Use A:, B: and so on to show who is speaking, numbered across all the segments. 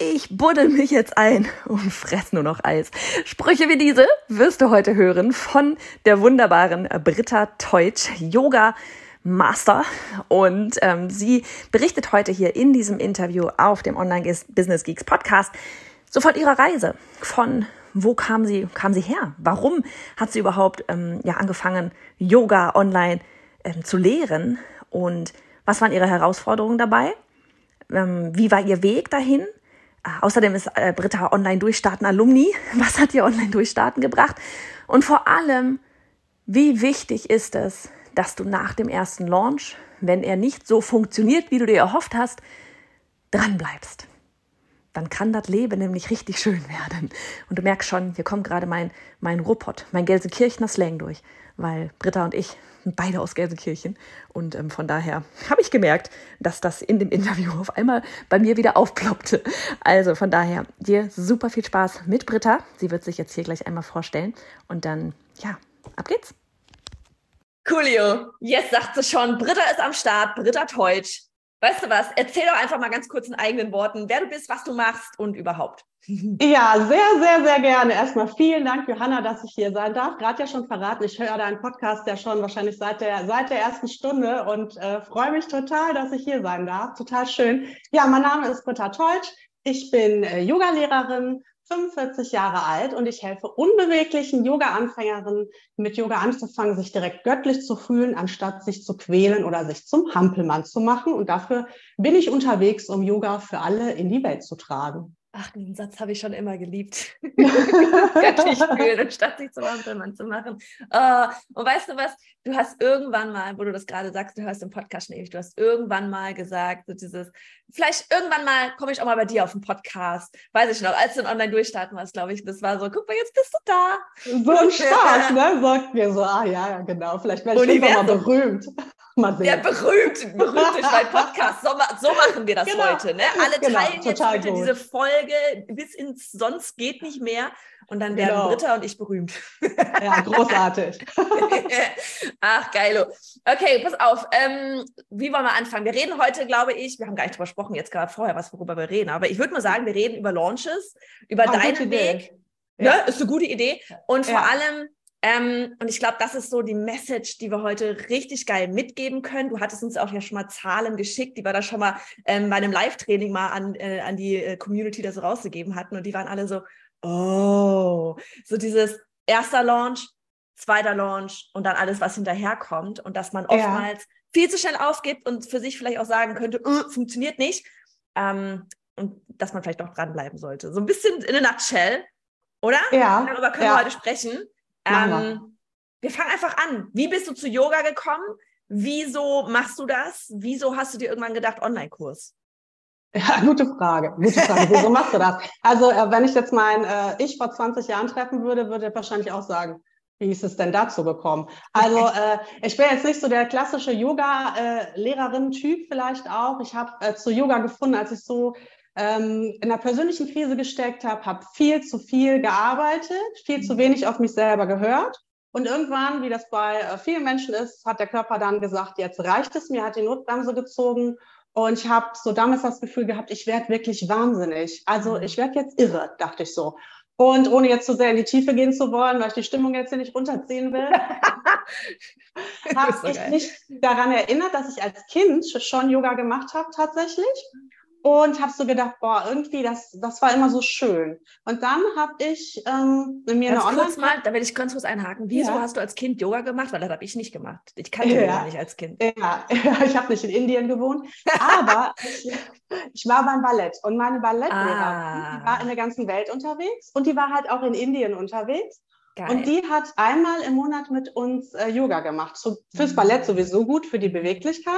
A: ich buddel mich jetzt ein und fress nur noch Eis. Sprüche wie diese wirst du heute hören von der wunderbaren Britta Teutsch, Yoga Master. Und ähm, sie berichtet heute hier in diesem Interview auf dem Online Business Geeks Podcast sofort ihrer Reise von wo kam sie, kam sie her? Warum hat sie überhaupt ähm, ja, angefangen, Yoga online ähm, zu lehren? Und was waren ihre Herausforderungen dabei? Ähm, wie war ihr Weg dahin? Äh, außerdem ist äh, Britta Online Durchstarten Alumni. Was hat ihr Online Durchstarten gebracht? Und vor allem, wie wichtig ist es, dass du nach dem ersten Launch, wenn er nicht so funktioniert, wie du dir erhofft hast, dran bleibst? dann kann das Leben nämlich richtig schön werden. Und du merkst schon, hier kommt gerade mein, mein Ruppert, mein Gelsenkirchener Slang durch, weil Britta und ich beide aus Gelsenkirchen. Und ähm, von daher habe ich gemerkt, dass das in dem Interview auf einmal bei mir wieder aufploppte. Also von daher dir super viel Spaß mit Britta. Sie wird sich jetzt hier gleich einmal vorstellen. Und dann, ja, ab geht's.
B: Coolio, jetzt sagt sie schon, Britta ist am Start, Britta Teutsch. Weißt du was? Erzähl doch einfach mal ganz kurz in eigenen Worten, wer du bist, was du machst und überhaupt.
C: Ja, sehr, sehr, sehr gerne. Erstmal vielen Dank, Johanna, dass ich hier sein darf. Gerade ja schon verraten, ich höre deinen Podcast ja schon wahrscheinlich seit der, seit der ersten Stunde und äh, freue mich total, dass ich hier sein darf. Total schön. Ja, mein Name ist Britta Teutsch. Ich bin äh, Yogalehrerin, 45 Jahre alt und ich helfe unbeweglichen Yoga-Anfängerinnen mit Yoga anzufangen, sich direkt göttlich zu fühlen, anstatt sich zu quälen oder sich zum Hampelmann zu machen. Und dafür bin ich unterwegs, um Yoga für alle in die Welt zu tragen.
B: Ach, den Satz habe ich schon immer geliebt. Göttlich fühlen, anstatt sich zum Hampelmann zu machen. Uh, und weißt du was? Du hast irgendwann mal, wo du das gerade sagst, du hörst im Podcast schon ewig, du hast irgendwann mal gesagt, so dieses, vielleicht irgendwann mal komme ich auch mal bei dir auf den Podcast. Weiß ich noch, als du online durchstarten warst, glaube ich, das war so, guck mal, jetzt bist du da.
C: So ein Spaß, ne? Sagt mir so, ah ja, ja, genau, vielleicht werde ich irgendwann mal berühmt.
B: Mal sehen. Ja, berühmt, berühmt durch meinen Podcast. So, so, machen wir das genau. heute. Ne? Alle genau, teilen jetzt bitte diese Folge bis ins Sonst geht nicht mehr. Und dann werden genau. Britta und ich berühmt.
C: Ja, großartig.
B: Ach, geilo. Okay, pass auf. Ähm, wie wollen wir anfangen? Wir reden heute, glaube ich, wir haben gar nicht drüber gesprochen, jetzt gerade vorher, was worüber wir reden. Aber ich würde mal sagen, wir reden über Launches, über oh, deinen Weg. Ja. Ne? Ist eine gute Idee. Und vor ja. allem, ähm, und ich glaube, das ist so die Message, die wir heute richtig geil mitgeben können. Du hattest uns auch ja schon mal Zahlen geschickt, die wir da schon mal ähm, bei einem Live-Training mal an, äh, an die äh, Community das rausgegeben hatten. Und die waren alle so, oh, so dieses erster Launch, zweiter Launch und dann alles, was hinterherkommt. Und dass man oftmals ja. viel zu schnell aufgibt und für sich vielleicht auch sagen könnte, uh, funktioniert nicht. Ähm, und dass man vielleicht auch dranbleiben sollte. So ein bisschen in a nutshell, oder?
C: Ja.
B: Darüber können ja. wir heute sprechen. Ähm, wir fangen einfach an. Wie bist du zu Yoga gekommen? Wieso machst du das? Wieso hast du dir irgendwann gedacht, Online-Kurs?
C: Ja, gute Frage. Gute Frage. Wieso machst du das? Also, äh, wenn ich jetzt mein äh, Ich vor 20 Jahren treffen würde, würde er wahrscheinlich auch sagen, wie ist es denn dazu gekommen? Also, äh, ich bin jetzt nicht so der klassische Yoga-Lehrerin-Typ vielleicht auch. Ich habe äh, zu Yoga gefunden, als ich so ähm, in einer persönlichen Krise gesteckt habe, habe viel zu viel gearbeitet, viel zu wenig auf mich selber gehört. Und irgendwann, wie das bei äh, vielen Menschen ist, hat der Körper dann gesagt, jetzt reicht es mir, hat die Notbremse gezogen. Und ich habe so damals das Gefühl gehabt, ich werde wirklich wahnsinnig. Also ich werde jetzt irre, dachte ich so. Und ohne jetzt zu sehr in die Tiefe gehen zu wollen, weil ich die Stimmung jetzt hier nicht runterziehen will, habe ich mich daran erinnert, dass ich als Kind schon Yoga gemacht habe tatsächlich und habe so gedacht, boah, irgendwie, das, das war immer so schön. Und dann habe ich ähm, mir
B: ganz eine Online... mal, da werde ich ganz kurz einhaken. Wieso ja. hast du als Kind Yoga gemacht? Weil das habe ich nicht gemacht. Ich kannte ja. Yoga nicht als Kind.
C: Ja, ich habe nicht in Indien gewohnt, aber ich, ich, war beim Ballett. Und meine Ballettlehrerin, ah. die war in der ganzen Welt unterwegs und die war halt auch in Indien unterwegs. Geil. Und die hat einmal im Monat mit uns äh, Yoga gemacht. So, fürs mhm. Ballett sowieso gut, für die Beweglichkeit.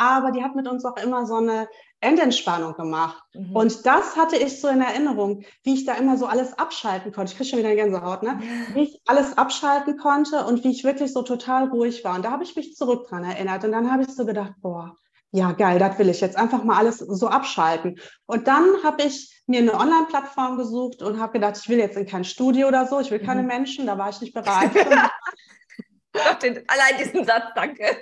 C: Aber die hat mit uns auch immer so eine Endentspannung gemacht. Mhm. Und das hatte ich so in Erinnerung, wie ich da immer so alles abschalten konnte. Ich kriege schon wieder eine Gänsehaut, ne? Wie ich alles abschalten konnte und wie ich wirklich so total ruhig war. Und da habe ich mich zurück dran erinnert. Und dann habe ich so gedacht, boah, ja, geil, das will ich jetzt einfach mal alles so abschalten. Und dann habe ich mir eine Online-Plattform gesucht und habe gedacht, ich will jetzt in kein Studio oder so, ich will keine mhm. Menschen, da war ich nicht bereit.
B: allein diesen Satz, danke.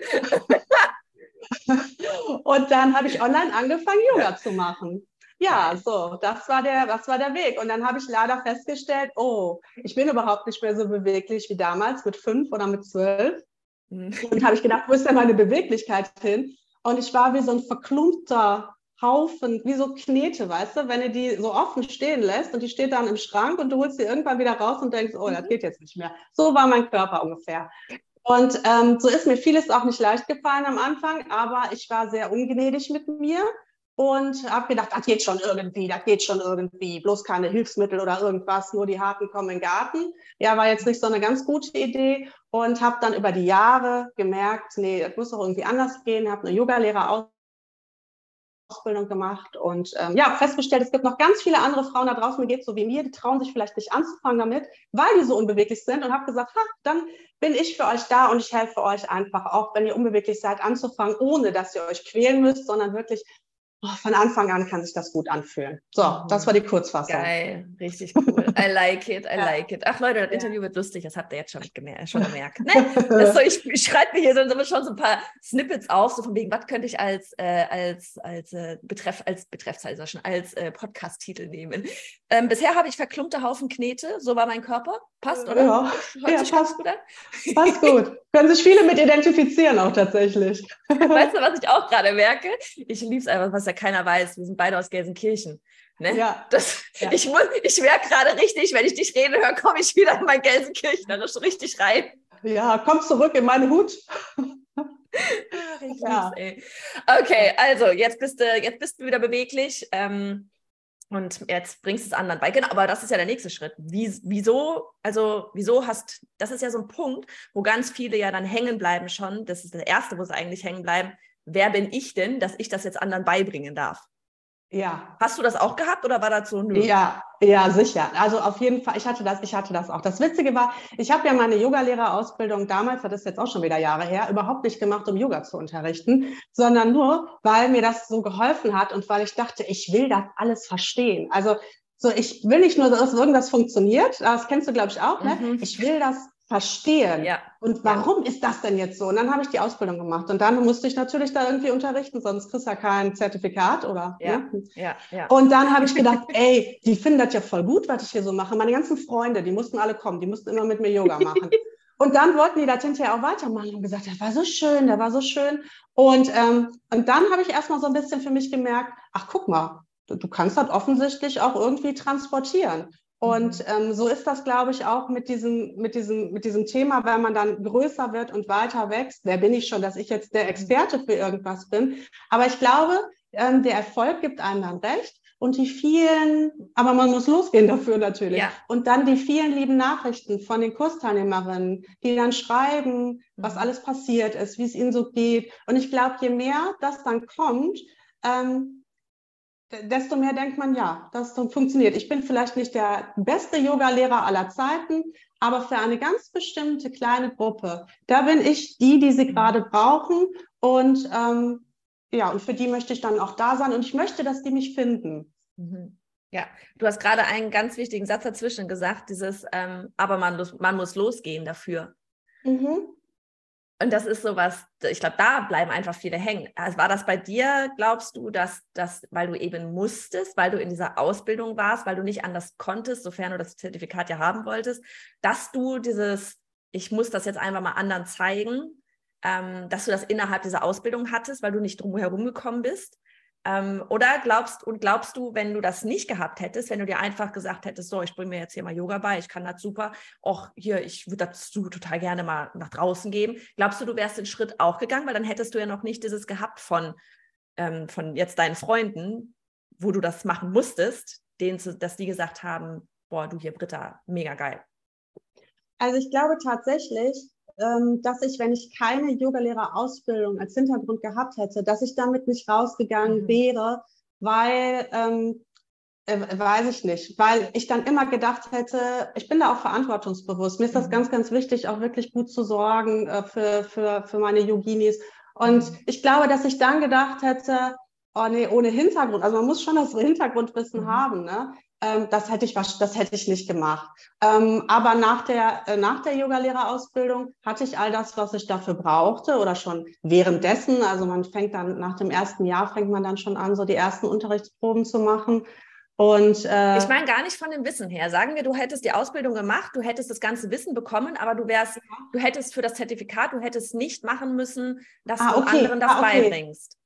C: Und dann habe ich online angefangen, Yoga zu machen. ja, so, das war der, das war der Weg. Und dann habe ich leider festgestellt, oh, ich bin überhaupt nicht mehr so beweglich wie damals mit fünf oder mit zwölf. Mhm. Und habe ich gedacht, wo ist denn meine Beweglichkeit hin? Und ich war wie so ein verklumpter Haufen, wie so Knete, weißt du, wenn du die so offen stehen lässt und die steht dann im Schrank und du holst sie irgendwann wieder raus und denkst, oh, das mhm. geht jetzt nicht mehr. So war mein Körper ungefähr. Und ähm, so ist mir vieles auch nicht leicht gefallen am Anfang, aber ich war sehr ungnädig mit mir und habe gedacht, das geht schon irgendwie, das geht schon irgendwie, bloß keine Hilfsmittel oder irgendwas, nur die Harten kommen in den Garten. Ja, war jetzt nicht so eine ganz gute Idee und habe dann über die Jahre gemerkt, nee, das muss doch irgendwie anders gehen, habe eine Yogalehrer Ausbildung gemacht und ähm, ja, festgestellt, es gibt noch ganz viele andere Frauen da draußen, mir geht so wie mir, die trauen sich vielleicht nicht anzufangen damit, weil die so unbeweglich sind und habe gesagt, ha, dann bin ich für euch da und ich helfe euch einfach, auch wenn ihr unbeweglich seid, anzufangen, ohne dass ihr euch quälen müsst, sondern wirklich von Anfang an kann sich das gut anfühlen. So, das war die Kurzfassung.
B: Geil, richtig cool. I like it, I ja. like it. Ach Leute, das ja. Interview wird lustig, das habt ihr jetzt schon, gemerkt. Schon gemerkt ne? so, ich, ich schreibe mir hier so, schon so ein paar Snippets auf, so von wegen, was könnte ich als, äh, als, als, äh, Betreff, als Betreffzeile schon, als äh, Podcast-Titel nehmen. Ähm, bisher habe ich verklumpte Haufen Knete, so war mein Körper. Passt, oder?
C: Ja, ja, passt. gut? Passt gut. Können sich viele mit identifizieren auch tatsächlich.
B: Weißt du, was ich auch gerade merke? Ich liebe es einfach, was ja keiner weiß. Wir sind beide aus Gelsenkirchen. Ne? Ja. Das, ja. Ich, ich merke gerade richtig, wenn ich dich reden höre, komme ich wieder in mein Gelsenkirchnerisch richtig rein.
C: Ja, komm zurück in meinen Hut.
B: ja. Okay, also jetzt bist du, jetzt bist du wieder beweglich. Ähm, und jetzt bringst du es anderen bei. Genau, aber das ist ja der nächste Schritt. Wie, wieso, also wieso hast, das ist ja so ein Punkt, wo ganz viele ja dann hängen bleiben schon. Das ist das Erste, wo sie eigentlich hängen bleiben. Wer bin ich denn, dass ich das jetzt anderen beibringen darf?
C: Ja.
B: Hast du das auch gehabt oder war das so?
C: Nö? Ja, ja, sicher. Also auf jeden Fall, ich hatte das, ich hatte das auch. Das Witzige war, ich habe ja meine Yogalehrerausbildung damals, das ist jetzt auch schon wieder Jahre her, überhaupt nicht gemacht, um Yoga zu unterrichten, sondern nur, weil mir das so geholfen hat und weil ich dachte, ich will das alles verstehen. Also so, ich will nicht nur, dass irgendwas funktioniert, das kennst du, glaube ich, auch, ne? Mhm. Ich will das verstehen. Ja. Und warum ja. ist das denn jetzt so? Und dann habe ich die Ausbildung gemacht und dann musste ich natürlich da irgendwie unterrichten, sonst kriegst du ja kein Zertifikat oder.
B: Ja. Ne? Ja.
C: ja. Und dann habe ich gedacht, ey, die finden das ja voll gut, was ich hier so mache. Meine ganzen Freunde, die mussten alle kommen, die mussten immer mit mir Yoga machen. und dann wollten die das hinterher auch weitermachen und gesagt, das war so schön, der war so schön. Und, ähm, und dann habe ich erstmal so ein bisschen für mich gemerkt, ach guck mal, du, du kannst das offensichtlich auch irgendwie transportieren. Und mhm. ähm, so ist das, glaube ich, auch mit diesem, mit, diesem, mit diesem Thema, wenn man dann größer wird und weiter wächst. Wer bin ich schon, dass ich jetzt der mhm. Experte für irgendwas bin? Aber ich glaube, ähm, der Erfolg gibt einem dann recht. Und die vielen, aber man muss losgehen dafür natürlich. Ja. Und dann die vielen lieben Nachrichten von den Kursteilnehmerinnen, die dann schreiben, was mhm. alles passiert ist, wie es ihnen so geht. Und ich glaube, je mehr das dann kommt, ähm, desto mehr denkt man, ja, das funktioniert. Ich bin vielleicht nicht der beste Yoga-Lehrer aller Zeiten, aber für eine ganz bestimmte kleine Gruppe, da bin ich die, die sie gerade brauchen. Und ähm, ja, und für die möchte ich dann auch da sein und ich möchte, dass die mich finden.
B: Mhm. Ja, du hast gerade einen ganz wichtigen Satz dazwischen gesagt, dieses, ähm, aber man, man muss losgehen dafür. Mhm. Und das ist sowas, ich glaube, da bleiben einfach viele hängen. Also war das bei dir, glaubst du, dass das, weil du eben musstest, weil du in dieser Ausbildung warst, weil du nicht anders konntest, sofern du das Zertifikat ja haben wolltest, dass du dieses, ich muss das jetzt einfach mal anderen zeigen, ähm, dass du das innerhalb dieser Ausbildung hattest, weil du nicht drum herum gekommen bist? Ähm, oder glaubst und glaubst du, wenn du das nicht gehabt hättest, wenn du dir einfach gesagt hättest, so, ich bringe mir jetzt hier mal Yoga bei, ich kann das super, auch hier, ich würde dazu total gerne mal nach draußen geben, glaubst du, du wärst den Schritt auch gegangen, weil dann hättest du ja noch nicht dieses gehabt von, ähm, von jetzt deinen Freunden, wo du das machen musstest, denen, dass die gesagt haben, boah, du hier, Britta, mega geil.
C: Also ich glaube tatsächlich, dass ich, wenn ich keine Yogalehrerausbildung als Hintergrund gehabt hätte, dass ich damit nicht rausgegangen mhm. wäre, weil, ähm, äh, weiß ich nicht, weil ich dann immer gedacht hätte, ich bin da auch verantwortungsbewusst. Mir ist das mhm. ganz, ganz wichtig, auch wirklich gut zu sorgen äh, für, für, für meine Yoginis. Und mhm. ich glaube, dass ich dann gedacht hätte, oh nee, ohne Hintergrund, also man muss schon das Hintergrundwissen mhm. haben, ne? Ähm, das hätte ich das hätte ich nicht gemacht. Ähm, aber nach der äh, nach der Yogalehrerausbildung hatte ich all das, was ich dafür brauchte oder schon währenddessen. Also man fängt dann nach dem ersten Jahr fängt man dann schon an, so die ersten Unterrichtsproben zu machen. Und,
B: äh, ich meine gar nicht von dem Wissen her. Sagen wir, du hättest die Ausbildung gemacht, du hättest das ganze Wissen bekommen, aber du wärst, du hättest für das Zertifikat, du hättest nicht machen müssen, dass ah, okay. du anderen das ah, okay. beibringst.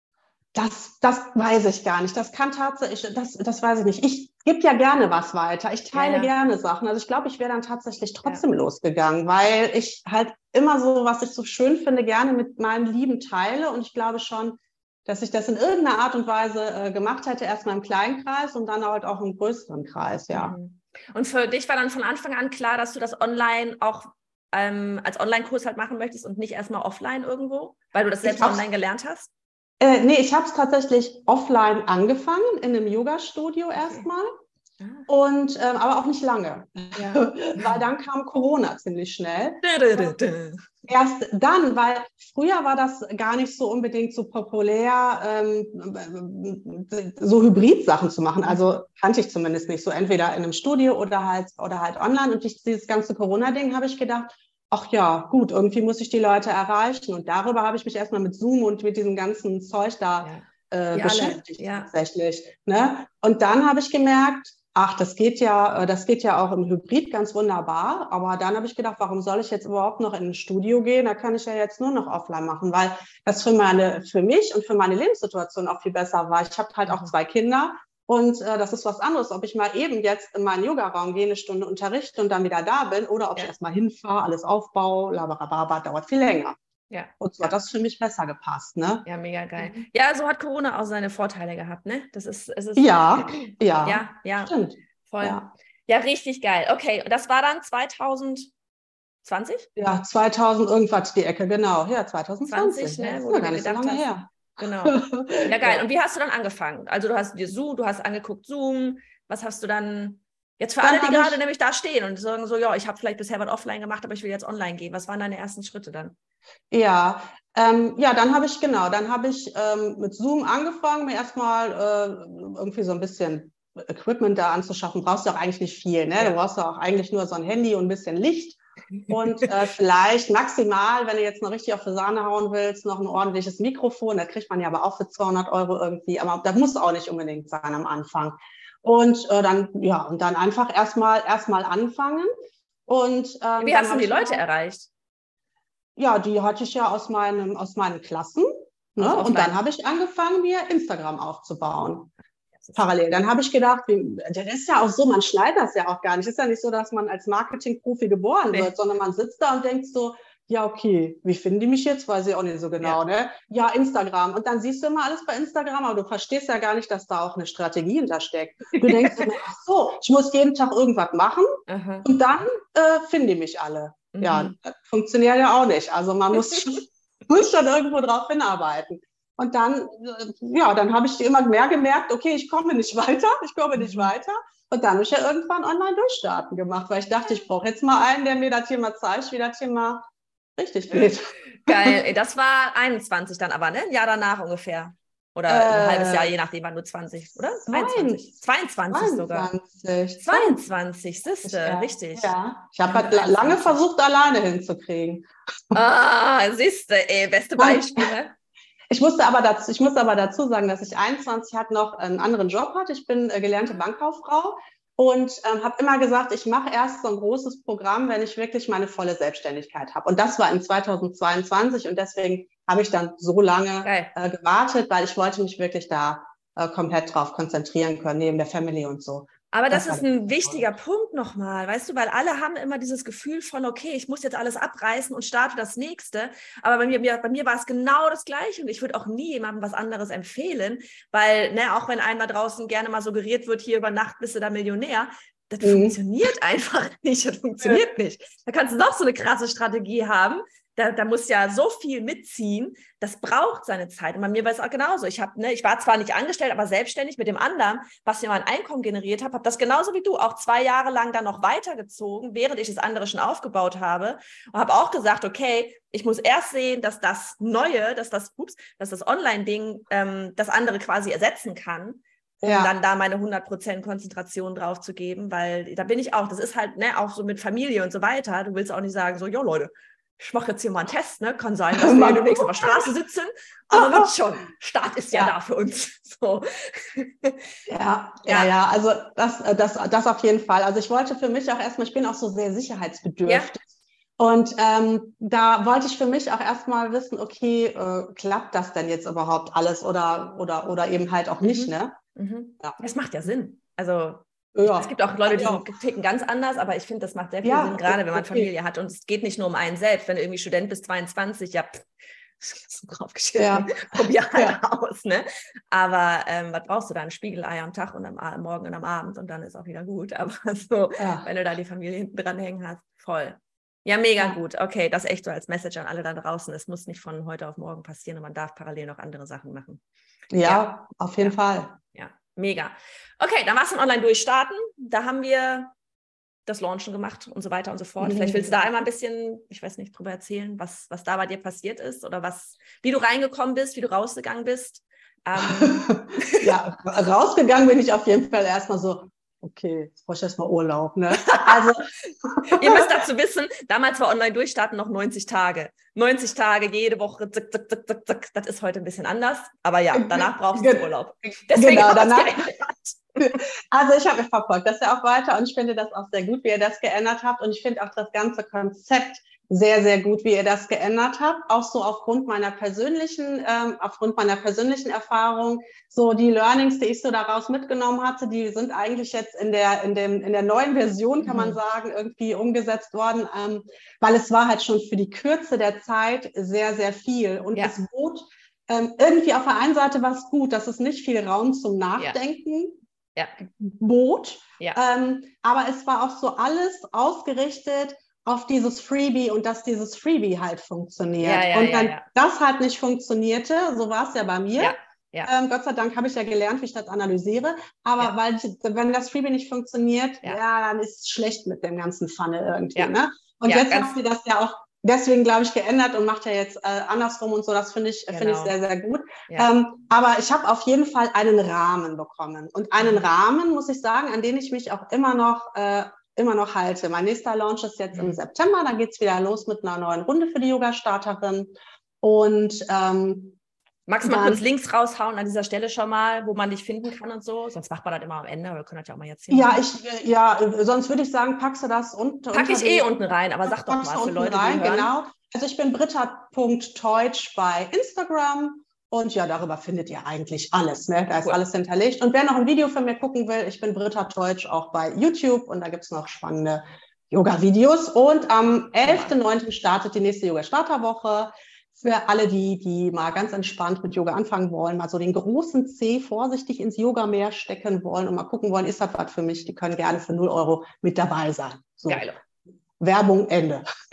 C: Das, das weiß ich gar nicht. Das kann tatsächlich, das, das weiß ich nicht. Ich gebe ja gerne was weiter. Ich teile ja. gerne Sachen. Also ich glaube, ich wäre dann tatsächlich trotzdem ja. losgegangen, weil ich halt immer so, was ich so schön finde, gerne mit meinen Lieben teile. Und ich glaube schon, dass ich das in irgendeiner Art und Weise äh, gemacht hätte, erstmal im kleinen Kreis und dann halt auch im größeren Kreis, ja. Mhm.
B: Und für dich war dann von Anfang an klar, dass du das online auch ähm, als Online-Kurs halt machen möchtest und nicht erstmal offline irgendwo, weil du das selbst online gelernt hast?
C: Äh, nee, ich habe es tatsächlich offline angefangen, in einem Yoga-Studio okay. erstmal. Ah. Und ähm, aber auch nicht lange, ja. weil dann kam Corona ziemlich schnell. Erst dann, weil früher war das gar nicht so unbedingt so populär, ähm, so Hybrid-Sachen zu machen. Also kannte ich zumindest nicht so, entweder in einem Studio oder halt oder halt online. Und ich, dieses ganze Corona-Ding habe ich gedacht, ach ja, gut, irgendwie muss ich die Leute erreichen. Und darüber habe ich mich erstmal mit Zoom und mit diesem ganzen Zeug da ja. äh, beschäftigt ja. tatsächlich. Ne? Und dann habe ich gemerkt, ach, das geht ja, äh, das geht ja auch im Hybrid ganz wunderbar. Aber dann habe ich gedacht, warum soll ich jetzt überhaupt noch in ein Studio gehen? Da kann ich ja jetzt nur noch offline machen, weil das für meine, für mich und für meine Lebenssituation auch viel besser war. Ich habe halt auch mhm. zwei Kinder und äh, das ist was anderes, ob ich mal eben jetzt in meinen Yogaraum gehe, eine Stunde unterrichte und dann wieder da bin oder ob ja. ich erstmal hinfahre, alles aufbaue, labarababa, dauert viel länger. Ja. Und so hat das für mich besser gepasst, ne?
B: Ja, mega geil. Mhm. Ja, so hat Corona auch seine Vorteile gehabt, ne? Das ist, es ist
C: ja, ja,
B: ja, ja, stimmt. Voll. Ja. ja, richtig geil. Okay, und das war dann 2020?
C: Ja, 2000 irgendwas die Ecke, genau. Ja, 2020. 20, ne? Wo ja, du gar nicht so lange hast. her.
B: Genau. Ja, geil. Und wie hast du dann angefangen? Also du hast dir Zoom, du hast angeguckt Zoom. Was hast du dann Jetzt für dann alle, die gerade nämlich da stehen und sagen so, ja, ich habe vielleicht bisher was offline gemacht, aber ich will jetzt online gehen. Was waren deine ersten Schritte dann?
C: Ja, ähm, ja, dann habe ich genau, dann habe ich ähm, mit Zoom angefangen, mir erstmal äh, irgendwie so ein bisschen Equipment da anzuschaffen. Brauchst du auch eigentlich nicht viel, ne? Ja. Du brauchst auch eigentlich nur so ein Handy und ein bisschen Licht und äh, vielleicht maximal, wenn du jetzt noch richtig auf die Sahne hauen willst, noch ein ordentliches Mikrofon. Das kriegt man ja aber auch für 200 Euro irgendwie. Aber das muss auch nicht unbedingt sein am Anfang. Und äh, dann, ja, und dann einfach erstmal erstmal anfangen. Und,
B: ähm, Wie hast du die Leute erreicht?
C: Ja, die hatte ich ja aus, meinem, aus meinen Klassen. Ne? Also und dann habe ich angefangen, mir Instagram aufzubauen. Parallel. Dann habe ich gedacht, das ist ja auch so, man schneidet das ja auch gar nicht. Es ist ja nicht so, dass man als Marketingprofi geboren nee. wird, sondern man sitzt da und denkt so, ja, okay, wie finden die mich jetzt? Weiß ich auch nicht so genau, ja. ne? Ja, Instagram. Und dann siehst du immer alles bei Instagram, aber du verstehst ja gar nicht, dass da auch eine Strategie hintersteckt. Du denkst immer, ach so, ich muss jeden Tag irgendwas machen Aha. und dann äh, finden die mich alle. Mhm. Ja, das funktioniert ja auch nicht. Also man muss schon, muss schon irgendwo drauf hinarbeiten. Und dann, äh, ja, dann habe ich immer mehr gemerkt, okay, ich komme nicht weiter, ich komme nicht mhm. weiter. Und dann habe ich ja irgendwann online durchstarten gemacht, weil ich dachte, ich brauche jetzt mal einen, der mir das Thema zeigt, wie das Thema richtig geht.
B: Geil, das war 21 dann aber, ne? Ein Jahr danach ungefähr. Oder äh, ein halbes Jahr, je nachdem, wann du 20, oder? 22. 22 sogar. 22. 22, siehste, ja, richtig.
C: Ja. Ich habe halt lange versucht, alleine hinzukriegen.
B: Ah, siehste, ey, beste Beispiele.
C: Ich musste aber dazu, ich musste aber dazu sagen, dass ich 21 hat noch einen anderen Job hatte. Ich bin äh, gelernte Bankkauffrau und ähm, habe immer gesagt, ich mache erst so ein großes Programm, wenn ich wirklich meine volle Selbstständigkeit habe. Und das war in 2022 und deswegen habe ich dann so lange äh, gewartet, weil ich wollte mich wirklich da äh, komplett drauf konzentrieren können, neben der Family und so.
B: Aber das, das ist ein wichtiger Punkt nochmal, weißt du, weil alle haben immer dieses Gefühl von, okay, ich muss jetzt alles abreißen und starte das nächste. Aber bei mir, bei mir war es genau das Gleiche und ich würde auch nie jemandem was anderes empfehlen, weil, ne, auch wenn einem da draußen gerne mal suggeriert wird, hier über Nacht bist du da Millionär, das mhm. funktioniert einfach nicht. Das funktioniert ja. nicht. Da kannst du noch so eine krasse Strategie haben da, da muss ja so viel mitziehen, das braucht seine Zeit. Und bei mir war es auch genauso. Ich, hab, ne, ich war zwar nicht angestellt, aber selbstständig mit dem anderen, was mir mein Einkommen generiert habe, habe das genauso wie du auch zwei Jahre lang dann noch weitergezogen, während ich das andere schon aufgebaut habe. Und habe auch gesagt, okay, ich muss erst sehen, dass das Neue, dass das, ups, dass das Online-Ding ähm, das andere quasi ersetzen kann. um ja. dann da meine 100% Konzentration drauf zu geben, weil da bin ich auch, das ist halt, ne, auch so mit Familie und so weiter, du willst auch nicht sagen, so, ja Leute, ich mache jetzt hier mal einen Test, ne? Kann sein, dass wir demnächst auf der Straße sitzen, aber wird schon. Start ist ja, ja da für uns. So.
C: Ja, ja, ja, also das, äh, das, das auf jeden Fall. Also ich wollte für mich auch erstmal, ich bin auch so sehr sicherheitsbedürftig. Ja. Und ähm, da wollte ich für mich auch erstmal wissen, okay, äh, klappt das denn jetzt überhaupt alles oder, oder, oder eben halt auch nicht, mhm. ne?
B: Mhm. Ja. Das macht ja Sinn. Also ja. Es gibt auch Leute, die ja. ticken ganz anders, aber ich finde, das macht sehr viel ja, Sinn, gerade wenn man okay. Familie hat. Und es geht nicht nur um einen selbst. Wenn du irgendwie Student bist, 22, ja, pff, draufgeschissen, ja. probier halt ja. aus. Ne? Aber ähm, was brauchst du da? Ein Spiegelei am Tag und am Morgen und am Abend und dann ist auch wieder gut. Aber so, wenn du da die Familie hinten dran hängen hast, voll. Ja, mega gut. Okay, das echt so als Message an alle da draußen. Es muss nicht von heute auf morgen passieren und man darf parallel noch andere Sachen machen.
C: Ja, auf jeden Fall.
B: Ja, mega. Okay, dann warst du online durchstarten. Da haben wir das Launchen gemacht und so weiter und so fort. Mhm. Vielleicht willst du da einmal ein bisschen, ich weiß nicht, drüber erzählen, was, was da bei dir passiert ist oder was, wie du reingekommen bist, wie du rausgegangen bist.
C: Ähm. ja, rausgegangen bin ich auf jeden Fall erstmal so, okay, jetzt brauche ich erstmal Urlaub. Ne?
B: Also ihr müsst dazu wissen, damals war online durchstarten noch 90 Tage. 90 Tage, jede Woche, zick, zick, zick, zick, zick. Das ist heute ein bisschen anders. Aber ja, danach brauchst du Urlaub.
C: Deswegen genau, danach. Also ich habe mich verfolgt, das ja auch weiter und ich finde das auch sehr gut, wie ihr das geändert habt. Und ich finde auch das ganze Konzept sehr, sehr gut, wie ihr das geändert habt. Auch so aufgrund meiner persönlichen, ähm, aufgrund meiner persönlichen Erfahrung. So die Learnings, die ich so daraus mitgenommen hatte, die sind eigentlich jetzt in der, in dem, in der neuen Version, kann man mhm. sagen, irgendwie umgesetzt worden, ähm, weil es war halt schon für die Kürze der Zeit sehr, sehr viel. Und ja. es bot ähm, irgendwie auf der einen Seite war es gut, dass es nicht viel Raum zum Nachdenken ja. bot. Ja. Ähm, aber es war auch so alles ausgerichtet auf dieses Freebie und dass dieses Freebie halt funktioniert. Ja, ja, und dann ja, das halt nicht funktionierte, so war es ja bei mir. Ähm, Gott sei Dank habe ich ja gelernt, wie ich das analysiere. Aber weil ich, wenn das Freebie nicht funktioniert, ja. dann ist es schlecht mit dem ganzen Funnel irgendwie. Ne? Und jetzt habt ihr das ja auch deswegen, glaube ich, geändert und macht ja jetzt äh, andersrum und so. Das finde ich, genau. finde ich sehr, sehr gut. Ja. Ähm, aber ich habe auf jeden Fall einen Rahmen bekommen. Und einen mhm. Rahmen, muss ich sagen, an den ich mich auch immer noch äh, immer noch halte. Mein nächster Launch ist jetzt im mhm. September. Da geht's wieder los mit einer neuen Runde für die Yoga-Starterin. Und ähm,
B: Magst du mal kurz Links raushauen an dieser Stelle schon mal, wo man dich finden kann und so? Sonst macht man das immer am Ende, wir können das ja auch mal jetzt
C: hier. Ja, ich, ja, sonst würde ich sagen, packst du das unten.
B: Pack ich eh unten rein, aber sag doch mal für Leute, rein, die hören. Genau.
C: Also ich bin britta.teutsch bei Instagram und ja, darüber findet ihr eigentlich alles. Ne? Da ist cool. alles hinterlegt. Und wer noch ein Video von mir gucken will, ich bin Britta Teutsch auch bei YouTube und da gibt es noch spannende Yoga-Videos. Und am 11.09. startet die nächste Yoga-Starterwoche für alle, die, die mal ganz entspannt mit Yoga anfangen wollen, mal so den großen C vorsichtig ins Yoga-Meer stecken wollen und mal gucken wollen, ist das was für mich? Die können gerne für 0 Euro mit dabei sein. So. Geil. Werbung Ende.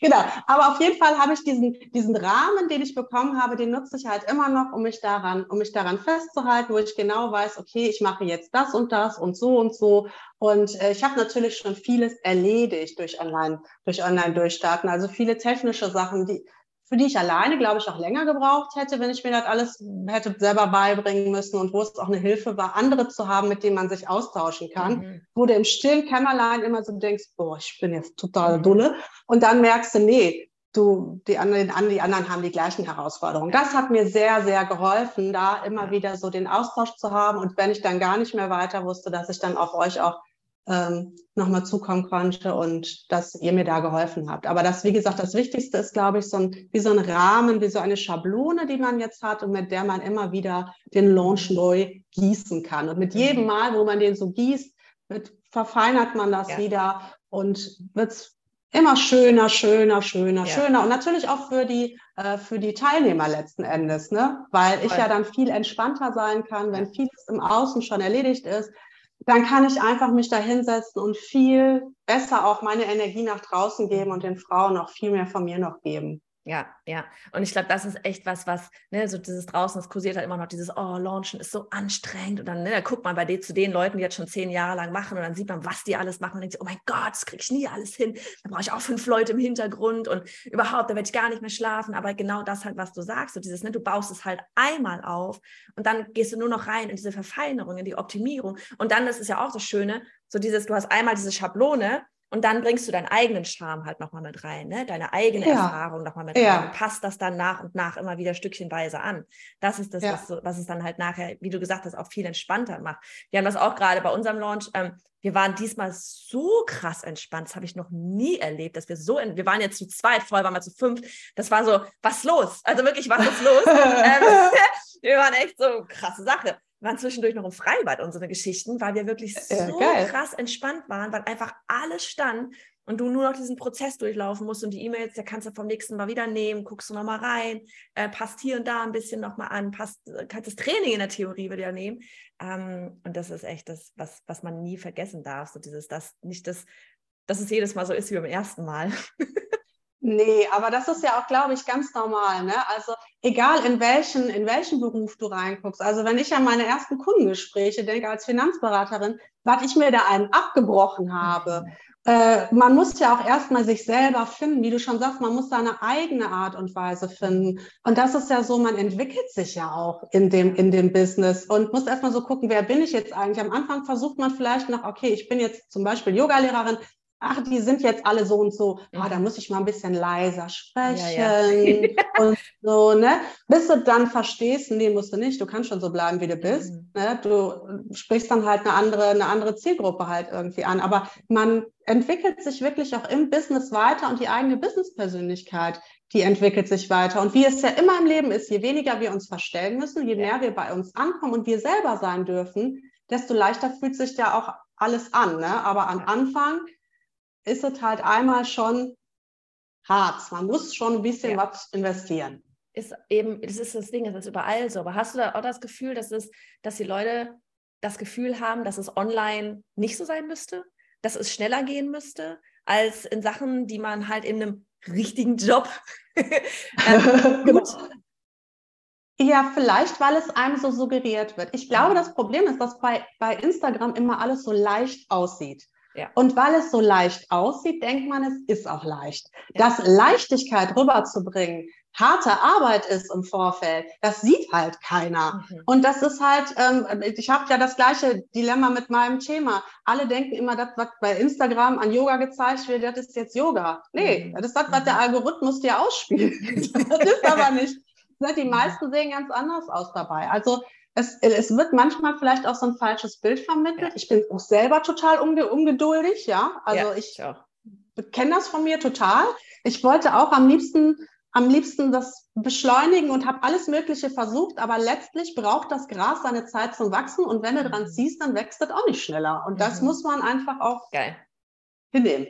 C: genau. Aber auf jeden Fall habe ich diesen, diesen Rahmen, den ich bekommen habe, den nutze ich halt immer noch, um mich daran, um mich daran festzuhalten, wo ich genau weiß, okay, ich mache jetzt das und das und so und so. Und äh, ich habe natürlich schon vieles erledigt durch Online, durch Online-Durchstarten. Also viele technische Sachen, die, für die ich alleine, glaube ich, auch länger gebraucht hätte, wenn ich mir das alles hätte selber beibringen müssen und wo es auch eine Hilfe war, andere zu haben, mit denen man sich austauschen kann, mhm. wo du im stillen Kämmerlein immer so denkst, boah, ich bin jetzt total mhm. dulle. Und dann merkst du, nee, du, die anderen, die anderen haben die gleichen Herausforderungen. Das hat mir sehr, sehr geholfen, da immer wieder so den Austausch zu haben. Und wenn ich dann gar nicht mehr weiter wusste, dass ich dann auf euch auch ähm, nochmal zukommen konnte und dass ihr mir da geholfen habt. Aber das, wie gesagt, das Wichtigste ist, glaube ich, so ein, wie so ein Rahmen, wie so eine Schablone, die man jetzt hat und mit der man immer wieder den Launch neu gießen kann. Und mit jedem. Mal, wo man den so gießt, wird, verfeinert man das ja. wieder und wird immer schöner, schöner, schöner, ja. schöner. Und natürlich auch für die, äh, für die Teilnehmer letzten Endes, ne? Weil ich ja dann viel entspannter sein kann, wenn vieles im Außen schon erledigt ist dann kann ich einfach mich da hinsetzen und viel besser auch meine Energie nach draußen geben und den Frauen auch viel mehr von mir noch geben.
B: Ja, ja. Und ich glaube, das ist echt was, was, ne, so dieses draußen, das kursiert halt immer noch dieses, oh, Launchen ist so anstrengend. Und dann, ne, da guckt man bei dir zu den Leuten, die jetzt schon zehn Jahre lang machen und dann sieht man, was die alles machen und denkt sich, oh mein Gott, das kriege ich nie alles hin. Da brauche ich auch fünf Leute im Hintergrund und überhaupt, da werde ich gar nicht mehr schlafen. Aber genau das halt, was du sagst, so dieses, ne, du baust es halt einmal auf und dann gehst du nur noch rein in diese Verfeinerung, in die Optimierung. Und dann, das ist ja auch das Schöne, so dieses, du hast einmal diese Schablone und dann bringst du deinen eigenen Charme halt nochmal mit rein, ne? deine eigene ja. Erfahrung nochmal mit ja. rein. Und passt das dann nach und nach immer wieder stückchenweise an. Das ist das, ja. was, was, es dann halt nachher, wie du gesagt hast, auch viel entspannter macht. Wir haben das auch gerade bei unserem Launch. Ähm, wir waren diesmal so krass entspannt. Das habe ich noch nie erlebt, dass wir so, in, wir waren jetzt zu zweit, vorher waren wir zu fünf. Das war so, was los? Also wirklich, was ist los? ähm, wir waren echt so, krasse Sache waren zwischendurch noch im Freibad unsere Geschichten, weil wir wirklich so ja, krass entspannt waren, weil einfach alles stand und du nur noch diesen Prozess durchlaufen musst und die E-Mails, da kannst du vom nächsten Mal wieder nehmen, guckst du nochmal rein, äh, passt hier und da ein bisschen nochmal an, passt, äh, kannst das Training in der Theorie wieder nehmen. Ähm, und das ist echt das, was, was man nie vergessen darf. So dieses, das, nicht das, dass es jedes Mal so ist wie beim ersten Mal.
C: Nee, aber das ist ja auch, glaube ich, ganz normal. Ne? Also egal in welchen, in welchen Beruf du reinguckst. Also wenn ich an meine ersten Kundengespräche denke als Finanzberaterin, was ich mir da einen abgebrochen habe. Mhm. Äh, man muss ja auch erstmal sich selber finden, wie du schon sagst, man muss seine eigene Art und Weise finden. Und das ist ja so, man entwickelt sich ja auch in dem, in dem Business und muss erstmal so gucken, wer bin ich jetzt eigentlich? Am Anfang versucht man vielleicht noch, okay, ich bin jetzt zum Beispiel Yogalehrerin, ach, die sind jetzt alle so und so, ah, da muss ich mal ein bisschen leiser sprechen ja, ja. und so, ne? Bis du dann verstehst, nee, musst du nicht, du kannst schon so bleiben, wie du bist. Mhm. Ne? Du sprichst dann halt eine andere, eine andere Zielgruppe halt irgendwie an. Aber man entwickelt sich wirklich auch im Business weiter und die eigene Business-Persönlichkeit, die entwickelt sich weiter. Und wie es ja immer im Leben ist, je weniger wir uns verstellen müssen, je mehr wir bei uns ankommen und wir selber sein dürfen, desto leichter fühlt sich ja auch alles an. Ne? Aber am Anfang ist es halt einmal schon hart. Man muss schon ein bisschen ja. was investieren.
B: Ist eben, das ist das Ding, das ist überall so. Aber hast du da auch das Gefühl, dass, es, dass die Leute das Gefühl haben, dass es online nicht so sein müsste? Dass es schneller gehen müsste, als in Sachen, die man halt in einem richtigen Job ähm,
C: genau. Ja, vielleicht, weil es einem so suggeriert wird. Ich glaube, das Problem ist, dass bei, bei Instagram immer alles so leicht aussieht. Ja. Und weil es so leicht aussieht, denkt man, es ist auch leicht. Ja. Dass Leichtigkeit rüberzubringen, harte Arbeit ist im Vorfeld, das sieht halt keiner. Mhm. Und das ist halt, ähm, ich habe ja das gleiche Dilemma mit meinem Thema. Alle denken immer, das, was bei Instagram an Yoga gezeigt wird, das ist jetzt Yoga. Nee, mhm. das ist das, was der mhm. Algorithmus dir ausspielt. das ist aber nicht. Die meisten sehen ganz anders aus dabei. Also es, es wird manchmal vielleicht auch so ein falsches Bild vermittelt. Ja. Ich bin auch selber total unge ungeduldig, ja. Also ja, ich, ich kenne das von mir total. Ich wollte auch am liebsten, am liebsten das beschleunigen und habe alles Mögliche versucht, aber letztlich braucht das Gras seine Zeit zum Wachsen und wenn du dran mhm. ziehst, dann wächst es auch nicht schneller. Und das mhm. muss man einfach auch Geil. hinnehmen.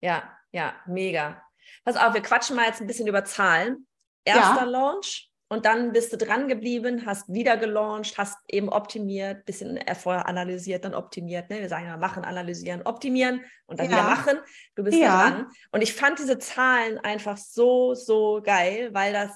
B: Ja, ja, mega. Pass auf, wir quatschen mal jetzt ein bisschen über Zahlen. Erster ja. Launch, und dann bist du dran geblieben, hast wieder gelauncht, hast eben optimiert, bisschen vorher analysiert, dann optimiert. Ne? Wir sagen ja machen, analysieren, optimieren und dann ja. wieder machen. Du bist ja. dran. Und ich fand diese Zahlen einfach so, so geil, weil das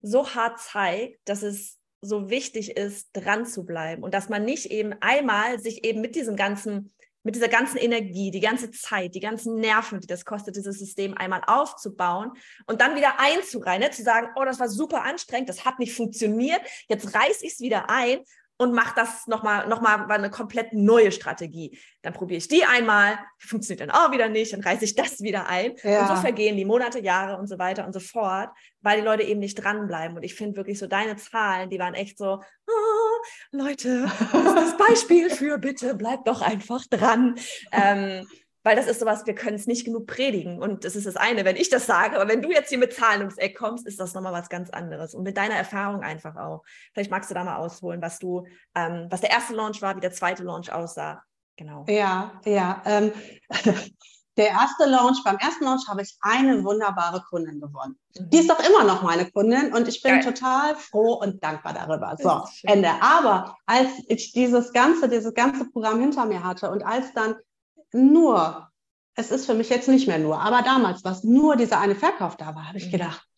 B: so hart zeigt, dass es so wichtig ist, dran zu bleiben und dass man nicht eben einmal sich eben mit diesem ganzen mit dieser ganzen Energie, die ganze Zeit, die ganzen Nerven, die das kostet, dieses System einmal aufzubauen und dann wieder einzureihen, ne? zu sagen, oh, das war super anstrengend, das hat nicht funktioniert, jetzt reiß ich es wieder ein und mache das nochmal noch mal eine komplett neue Strategie. Dann probiere ich die einmal, funktioniert dann auch wieder nicht, dann reiße ich das wieder ein. Ja. Und so vergehen die Monate, Jahre und so weiter und so fort, weil die Leute eben nicht dranbleiben. Und ich finde wirklich so deine Zahlen, die waren echt so, oh, Leute, das ist das Beispiel für bitte, bleibt doch einfach dran. Ähm, weil das ist sowas, wir können es nicht genug predigen. Und das ist das eine, wenn ich das sage. Aber wenn du jetzt hier mit Zahlen ums Eck kommst, ist das nochmal was ganz anderes. Und mit deiner Erfahrung einfach auch. Vielleicht magst du da mal ausholen, was du, ähm, was der erste Launch war, wie der zweite Launch aussah.
C: Genau. Ja, ja. Ähm, der erste Launch, beim ersten Launch habe ich eine wunderbare Kundin gewonnen. Mhm. Die ist doch immer noch meine Kundin und ich bin Geil. total froh und dankbar darüber. So, Ende. Aber als ich dieses ganze, dieses ganze Programm hinter mir hatte und als dann nur, es ist für mich jetzt nicht mehr nur, aber damals, was nur dieser eine Verkauf da war, habe ich mhm. gedacht,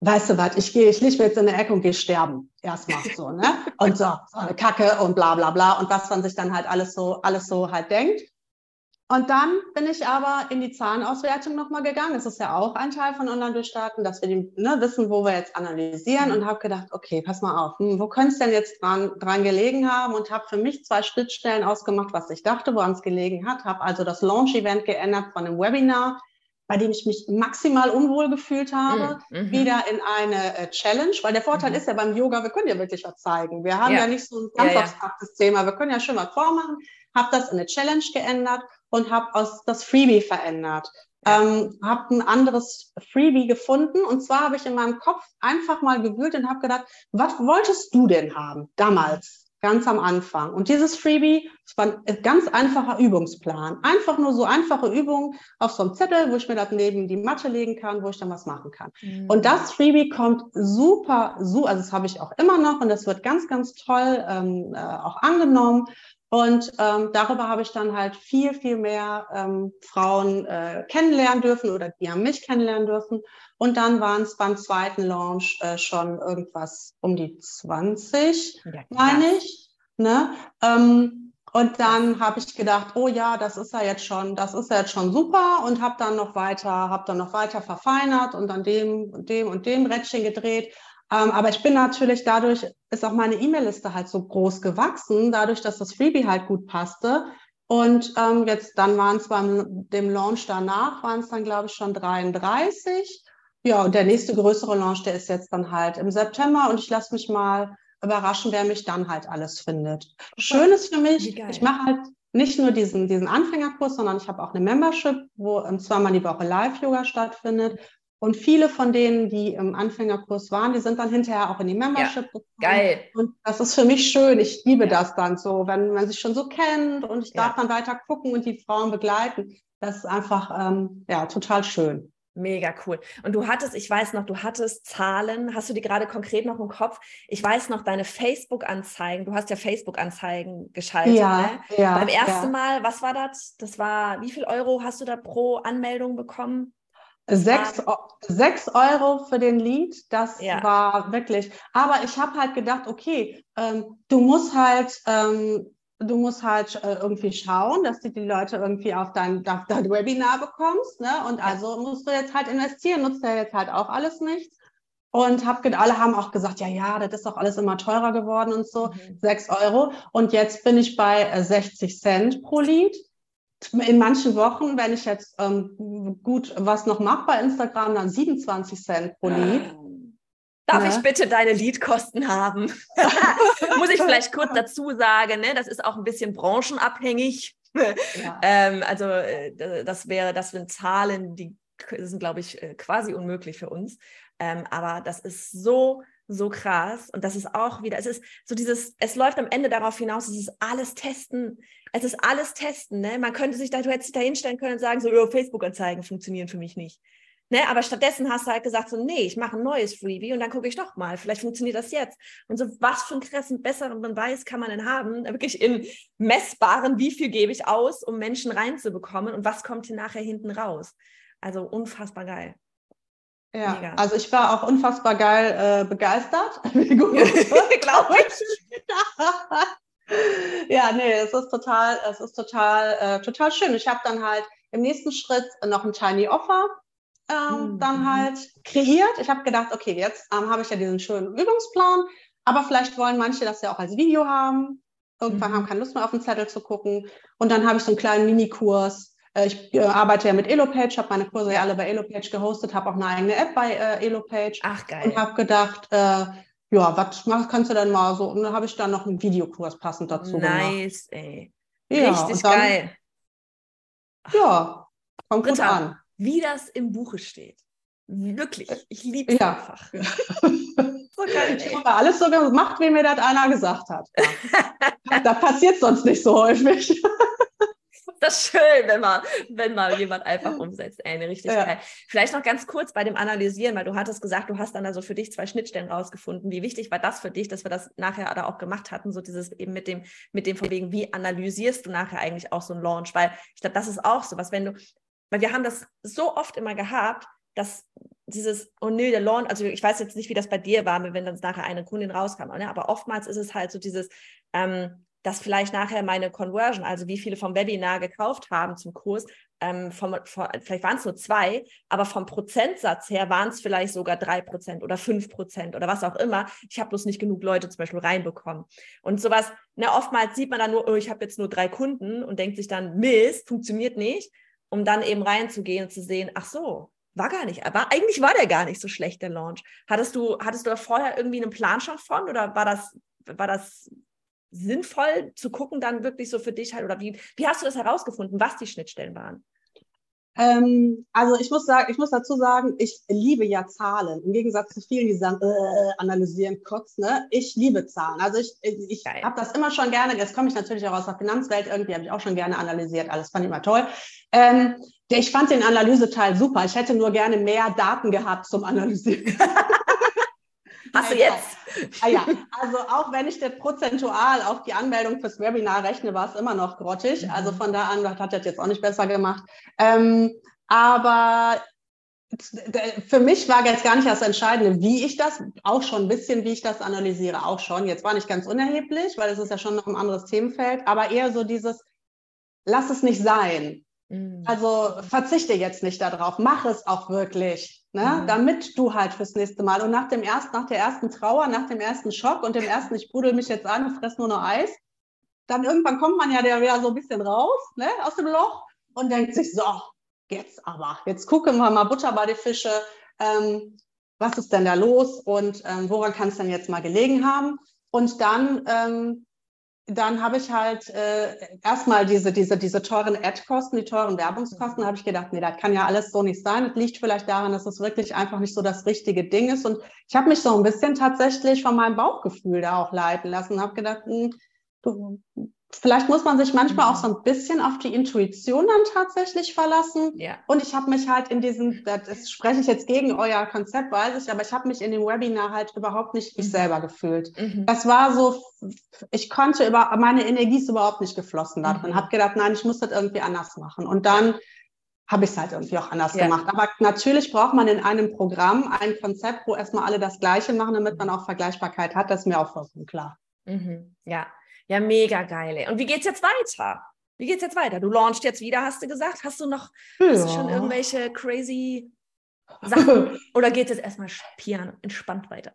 C: weißt du was, ich gehe, ich liege mir jetzt in der Ecke und gehe sterben. Erstmal so, ne? Und so, so eine Kacke und bla bla bla und was man sich dann halt alles so, alles so halt denkt. Und dann bin ich aber in die Zahlenauswertung nochmal gegangen. Das ist ja auch ein Teil von Online-Durchstarten, dass wir die, ne, wissen, wo wir jetzt analysieren und habe gedacht, okay, pass mal auf, hm, wo könnte es denn jetzt dran, dran gelegen haben und habe für mich zwei Schnittstellen ausgemacht, was ich dachte, woran es gelegen hat. Habe also das Launch-Event geändert von einem Webinar, bei dem ich mich maximal unwohl gefühlt habe, mhm. mhm. wieder in eine äh, Challenge, weil der Vorteil mhm. ist ja beim Yoga, wir können ja wirklich was zeigen. Wir haben ja, ja nicht so ein ganz ja, abstraktes ja. Thema, wir können ja schon was vormachen. Habe das in eine Challenge geändert und habe aus das Freebie verändert. Ähm, habe ein anderes Freebie gefunden und zwar habe ich in meinem Kopf einfach mal gewühlt und habe gedacht, was wolltest du denn haben damals, ganz am Anfang? Und dieses Freebie, das war ein ganz einfacher Übungsplan, einfach nur so einfache Übungen auf so einem Zettel, wo ich mir das neben die Matte legen kann, wo ich dann was machen kann. Mhm. Und das Freebie kommt super, so, also das habe ich auch immer noch und das wird ganz, ganz toll ähm, äh, auch angenommen. Und ähm, darüber habe ich dann halt viel, viel mehr ähm, Frauen äh, kennenlernen dürfen oder die haben mich kennenlernen dürfen. Und dann waren es beim zweiten Launch äh, schon irgendwas um die 20, ja, meine ich. Ne? Ähm, und dann habe ich gedacht, oh ja, das ist ja jetzt schon, das ist ja jetzt schon super und habe dann noch weiter, habe dann noch weiter verfeinert und an dem und dem und dem Rädchen gedreht ähm, aber ich bin natürlich dadurch, ist auch meine E-Mail-Liste halt so groß gewachsen, dadurch, dass das Freebie halt gut passte. Und ähm, jetzt, dann waren es beim dem Launch danach, waren es dann, glaube ich, schon 33. Ja, und der nächste größere Launch, der ist jetzt dann halt im September und ich lasse mich mal überraschen, wer mich dann halt alles findet. Schön ist für mich, ich mache halt nicht nur diesen, diesen Anfängerkurs, sondern ich habe auch eine Membership, wo ähm, zweimal die Woche Live-Yoga stattfindet. Und viele von denen, die im Anfängerkurs waren, die sind dann hinterher auch in die Membership
B: ja, gekommen. Geil.
C: Und das ist für mich schön. Ich liebe ja. das dann so, wenn man sich schon so kennt und ich darf dann weiter gucken und die Frauen begleiten. Das ist einfach ähm, ja total schön.
B: Mega cool. Und du hattest, ich weiß noch, du hattest Zahlen. Hast du die gerade konkret noch im Kopf? Ich weiß noch, deine Facebook-Anzeigen. Du hast ja Facebook-Anzeigen geschaltet. Ja, ne? ja. Beim ersten ja. Mal, was war das? Das war, wie viel Euro hast du da pro Anmeldung bekommen?
C: Sechs, sechs Euro für den Lied, das ja. war wirklich. Aber ich habe halt gedacht, okay, ähm, du musst halt, ähm, du musst halt äh, irgendwie schauen, dass du die Leute irgendwie auf dein, auf dein Webinar bekommst. Ne? Und also musst du jetzt halt investieren, nutzt ja jetzt halt auch alles nichts. Und hab, alle haben auch gesagt, ja, ja, das ist doch alles immer teurer geworden und so, mhm. sechs Euro. Und jetzt bin ich bei 60 äh, Cent pro Lied in manchen Wochen, wenn ich jetzt ähm, gut was noch mache bei Instagram, dann 27 Cent pro Lied.
B: Darf ne? ich bitte deine Liedkosten haben? Muss ich vielleicht kurz dazu sagen, ne? das ist auch ein bisschen branchenabhängig. Ja. ähm, also äh, das wäre, das sind Zahlen, die sind, glaube ich, äh, quasi unmöglich für uns. Ähm, aber das ist so so krass. Und das ist auch wieder, es ist so dieses, es läuft am Ende darauf hinaus, es ist alles testen. Es ist alles testen. Ne? Man könnte sich da, du hättest dich da hinstellen können und sagen, so, Facebook-Anzeigen funktionieren für mich nicht. Ne? Aber stattdessen hast du halt gesagt, so, nee, ich mache ein neues Freebie und dann gucke ich doch mal, vielleicht funktioniert das jetzt. Und so, was für einen krassen, besseren Beweis kann man denn haben? Wirklich in messbaren, wie viel gebe ich aus, um Menschen reinzubekommen und was kommt hier nachher hinten raus? Also unfassbar geil.
C: Ja, Mega. also ich war auch unfassbar geil äh, begeistert. Glaube ich. ja, nee, es ist total, es ist total, äh, total schön. Ich habe dann halt im nächsten Schritt noch ein Tiny Offer ähm, mhm. dann halt kreiert. Ich habe gedacht, okay, jetzt ähm, habe ich ja diesen schönen Übungsplan, aber vielleicht wollen manche das ja auch als Video haben. Irgendwann mhm. haben keine Lust mehr auf den Zettel zu gucken. Und dann habe ich so einen kleinen Minikurs ich äh, arbeite ja mit Elopage, habe meine Kurse ja alle bei Elopage gehostet, habe auch eine eigene App bei äh, Elopage.
B: Ach geil.
C: Und habe gedacht, äh, ja, was kannst du denn mal so? Und dann habe ich dann noch einen Videokurs passend dazu
B: nice, gemacht. Nice, ey. Ja, Richtig dann, geil.
C: Ja, kommt Britta, gut an.
B: Wie das im Buche steht. Wirklich, ich liebe es ja. einfach.
C: so geil, ich habe alles so gemacht, wie mir das einer gesagt hat. Ja. da passiert sonst nicht so häufig
B: das schön, wenn man, wenn mal jemand einfach umsetzt. Ey, richtig ja. geil. Vielleicht noch ganz kurz bei dem Analysieren, weil du hattest gesagt, du hast dann also für dich zwei Schnittstellen rausgefunden. Wie wichtig war das für dich, dass wir das nachher da auch gemacht hatten, so dieses eben mit dem, mit dem von wegen, wie analysierst du nachher eigentlich auch so ein Launch? Weil ich glaube, das ist auch so was, wenn du, weil wir haben das so oft immer gehabt, dass dieses, oh nö, der Launch, also ich weiß jetzt nicht, wie das bei dir war, wenn dann nachher eine Kundin rauskam, ne? aber oftmals ist es halt so dieses, ähm, dass vielleicht nachher meine Conversion, also wie viele vom Webinar gekauft haben zum Kurs, ähm, vom, vom, vielleicht waren es nur zwei, aber vom Prozentsatz her waren es vielleicht sogar drei Prozent oder fünf Prozent oder was auch immer. Ich habe bloß nicht genug Leute zum Beispiel reinbekommen. Und sowas, ne, oftmals sieht man dann nur, oh, ich habe jetzt nur drei Kunden und denkt sich dann, Mist, funktioniert nicht, um dann eben reinzugehen und zu sehen, ach so, war gar nicht, aber eigentlich war der gar nicht so schlecht, der Launch. Hattest du, hattest du vorher irgendwie einen Plan schon von oder war das, war das sinnvoll zu gucken, dann wirklich so für dich halt, oder wie, wie hast du das herausgefunden, was die Schnittstellen waren?
C: Ähm, also ich muss sagen, ich muss dazu sagen, ich liebe ja Zahlen. Im Gegensatz zu vielen, die sagen, äh, analysieren kurz, ne? Ich liebe Zahlen. Also ich, ich habe das immer schon gerne, jetzt komme ich natürlich auch aus der Finanzwelt, irgendwie habe ich auch schon gerne analysiert, alles fand ich immer toll. Ähm, ich fand den Analyseteil super. Ich hätte nur gerne mehr Daten gehabt zum Analysieren.
B: Hast du jetzt?
C: Ah ja, also auch wenn ich das prozentual auf die Anmeldung fürs Webinar rechne, war es immer noch grottig. Mhm. Also von da an hat das jetzt auch nicht besser gemacht. Ähm, aber für mich war jetzt gar nicht das Entscheidende, wie ich das, auch schon ein bisschen, wie ich das analysiere, auch schon. Jetzt war nicht ganz unerheblich, weil es ist ja schon noch ein anderes Themenfeld, aber eher so dieses, lass es nicht sein. Mhm. Also verzichte jetzt nicht darauf, mach es auch wirklich, ne? Mhm. damit du halt fürs nächste Mal und nach dem ersten, nach der ersten Trauer, nach dem ersten Schock und dem ersten, ich pudel mich jetzt an und fress nur noch Eis, dann irgendwann kommt man ja wieder so ein bisschen raus, ne, aus dem Loch und denkt sich so, jetzt aber, jetzt gucken wir mal Butter bei die Fische, ähm, was ist denn da los und ähm, woran kann es denn jetzt mal gelegen haben? Und dann ähm, dann habe ich halt äh, erstmal diese, diese, diese teuren Ad-Kosten, die teuren Werbungskosten, habe ich gedacht, nee, das kann ja alles so nicht sein. Das liegt vielleicht daran, dass es wirklich einfach nicht so das richtige Ding ist. Und ich habe mich so ein bisschen tatsächlich von meinem Bauchgefühl da auch leiten lassen habe gedacht, mh, hm, du, vielleicht muss man sich manchmal auch so ein bisschen auf die Intuition dann tatsächlich verlassen. Ja. Und ich habe mich halt in diesem, das spreche ich jetzt gegen euer Konzept, weiß ich, aber ich habe mich in dem Webinar halt überhaupt nicht ich mhm. selber gefühlt. Mhm. Das war so, ich konnte über, meine Energie ist überhaupt nicht geflossen da drin. Mhm. Habe gedacht, nein, ich muss das irgendwie anders machen. Und dann habe ich es halt irgendwie auch anders ja. gemacht. Aber natürlich braucht man in einem Programm ein Konzept, wo erstmal alle das Gleiche machen, damit man auch Vergleichbarkeit hat. Das ist mir auch vollkommen klar.
B: Mhm. Ja, ja, mega geil. Und wie geht's jetzt weiter? Wie geht's jetzt weiter? Du launchst jetzt wieder, hast du gesagt? Hast du noch ja. hast du schon irgendwelche crazy Sachen? Oder geht es erstmal piano, entspannt weiter?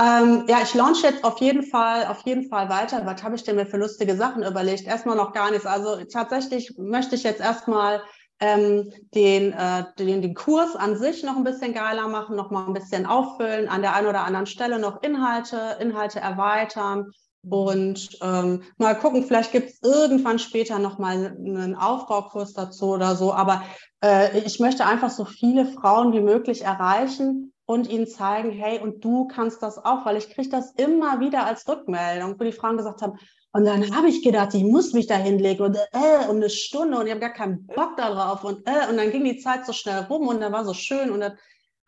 C: Ähm, ja, ich launch jetzt auf jeden Fall, auf jeden Fall weiter. Was habe ich denn mir für lustige Sachen überlegt? Erstmal noch gar nichts. Also tatsächlich möchte ich jetzt erstmal ähm, den, äh, den, den Kurs an sich noch ein bisschen geiler machen, noch mal ein bisschen auffüllen, an der einen oder anderen Stelle noch Inhalte, Inhalte erweitern und ähm, mal gucken, vielleicht gibt es irgendwann später nochmal einen Aufbaukurs dazu oder so. Aber äh, ich möchte einfach so viele Frauen wie möglich erreichen und ihnen zeigen, hey, und du kannst das auch, weil ich kriege das immer wieder als Rückmeldung, wo die Frauen gesagt haben, und dann habe ich gedacht, ich muss mich da hinlegen und, äh, und eine Stunde und ich habe gar keinen Bock darauf und, äh, und dann ging die Zeit so schnell rum und dann war so schön und dann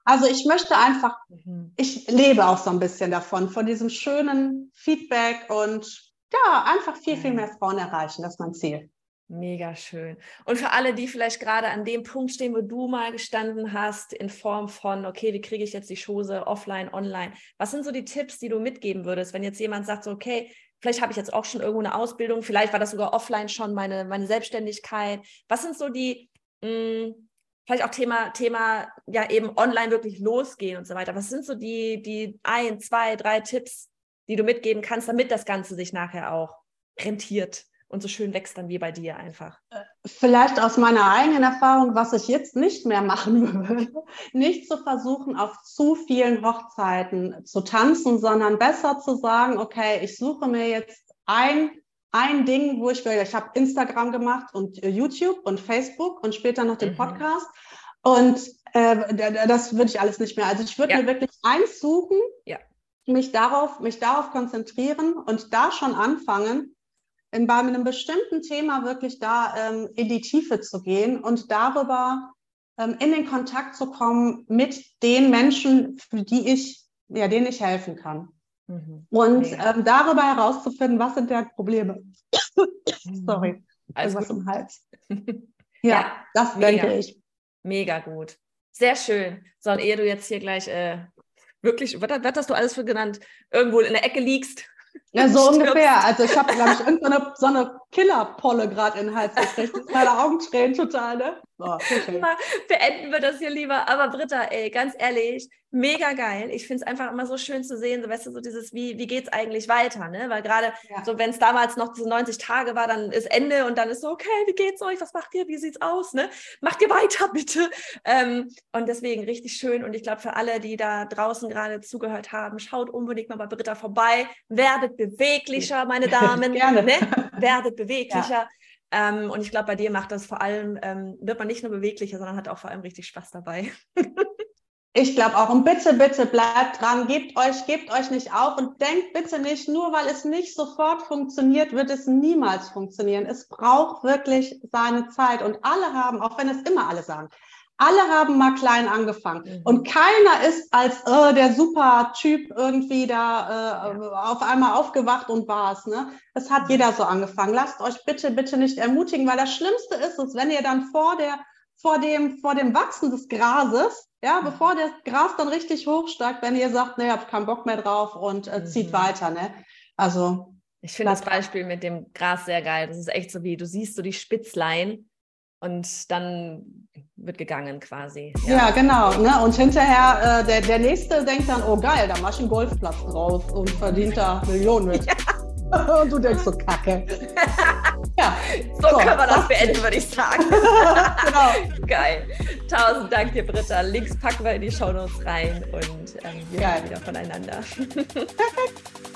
C: also ich möchte einfach, mhm. ich lebe auch so ein bisschen davon, von diesem schönen Feedback und ja, einfach viel, viel mehr Frauen erreichen. Das ist mein Ziel.
B: Mega schön. Und für alle, die vielleicht gerade an dem Punkt stehen, wo du mal gestanden hast, in Form von, okay, wie kriege ich jetzt die Chose offline, online? Was sind so die Tipps, die du mitgeben würdest, wenn jetzt jemand sagt, so, okay, vielleicht habe ich jetzt auch schon irgendwo eine Ausbildung, vielleicht war das sogar offline schon meine, meine Selbstständigkeit. Was sind so die, mh, mm, vielleicht auch Thema, Thema ja eben online wirklich losgehen und so weiter. Was sind so die, die ein, zwei, drei Tipps, die du mitgeben kannst, damit das Ganze sich nachher auch rentiert und so schön wächst dann wie bei dir einfach? Äh,
C: vielleicht aus meiner eigenen Erfahrung, was ich jetzt nicht mehr machen würde, nicht zu versuchen, auf zu vielen Hochzeiten zu tanzen, sondern besser zu sagen, okay, ich suche mir jetzt ein ein Ding, wo ich, ich habe Instagram gemacht und äh, YouTube und Facebook und später noch den mhm. Podcast. Und äh, das würde ich alles nicht mehr. Also ich würde ja. mir wirklich eins suchen, ja. mich, darauf, mich darauf konzentrieren und da schon anfangen, in, bei einem bestimmten Thema wirklich da ähm, in die Tiefe zu gehen und darüber ähm, in den Kontakt zu kommen mit den Menschen, für die ich, ja, denen ich helfen kann. Mhm. Und ähm, darüber herauszufinden, was sind deren Probleme. Sorry, also was im Hals.
B: ja, ja, das mega. denke ich. Mega gut. Sehr schön. So, und ehe du jetzt hier gleich äh, wirklich, was, was hast du alles für genannt, irgendwo in der Ecke liegst
C: ja, so ungefähr. Also ich habe, glaube ich, irgendeine so eine Killerpolle gerade in den Hals gekriegt. Meine Augen tränen total, ne?
B: Oh, Beenden wir das hier lieber. Aber Britta, ey, ganz ehrlich, mega geil. Ich finde es einfach immer so schön zu sehen, so weißt du, so dieses, wie, wie geht es eigentlich weiter, ne? Weil gerade ja. so, wenn es damals noch diese 90 Tage war, dann ist Ende und dann ist so, okay, wie geht's euch? Was macht ihr? Wie sieht's aus? Ne? Macht ihr weiter, bitte. Ähm, und deswegen richtig schön. Und ich glaube, für alle, die da draußen gerade zugehört haben, schaut unbedingt mal bei Britta vorbei. Werdet beweglicher, meine Damen.
C: Gerne. Ne?
B: Werdet beweglicher. Ja. Ähm, und ich glaube, bei dir macht das vor allem, ähm, wird man nicht nur beweglicher, sondern hat auch vor allem richtig Spaß dabei.
C: Ich glaube auch. Und bitte, bitte bleibt dran, gebt euch, gebt euch nicht auf und denkt bitte nicht, nur weil es nicht sofort funktioniert, wird es niemals funktionieren. Es braucht wirklich seine Zeit. Und alle haben, auch wenn es immer alle sagen, alle haben mal klein angefangen. Mhm. Und keiner ist als äh, der super Typ irgendwie da äh, ja. auf einmal aufgewacht und war es. Ne? Es hat mhm. jeder so angefangen. Lasst euch bitte, bitte nicht ermutigen, weil das Schlimmste ist es, wenn ihr dann vor der vor dem, vor dem Wachsen des Grases, ja, mhm. bevor das Gras dann richtig hochsteigt, wenn ihr sagt, ne, ihr habt keinen Bock mehr drauf und äh, zieht mhm. weiter, ne? Also.
B: Ich finde das Beispiel mit dem Gras sehr geil. Das ist echt so wie, du siehst so die Spitzlein und dann wird gegangen quasi.
C: Ja, ja genau. Ne? Und hinterher, äh, der, der Nächste denkt dann, oh geil, da mach ich einen Golfplatz drauf und verdient da Millionen mit. Ja. Und du denkst so, kacke.
B: ja. So, so können wir das beenden, würde ich sagen. genau. Geil. Tausend Dank dir, Britta. Links packen wir in die Shownotes rein und ähm, wir hören wieder voneinander. Perfekt.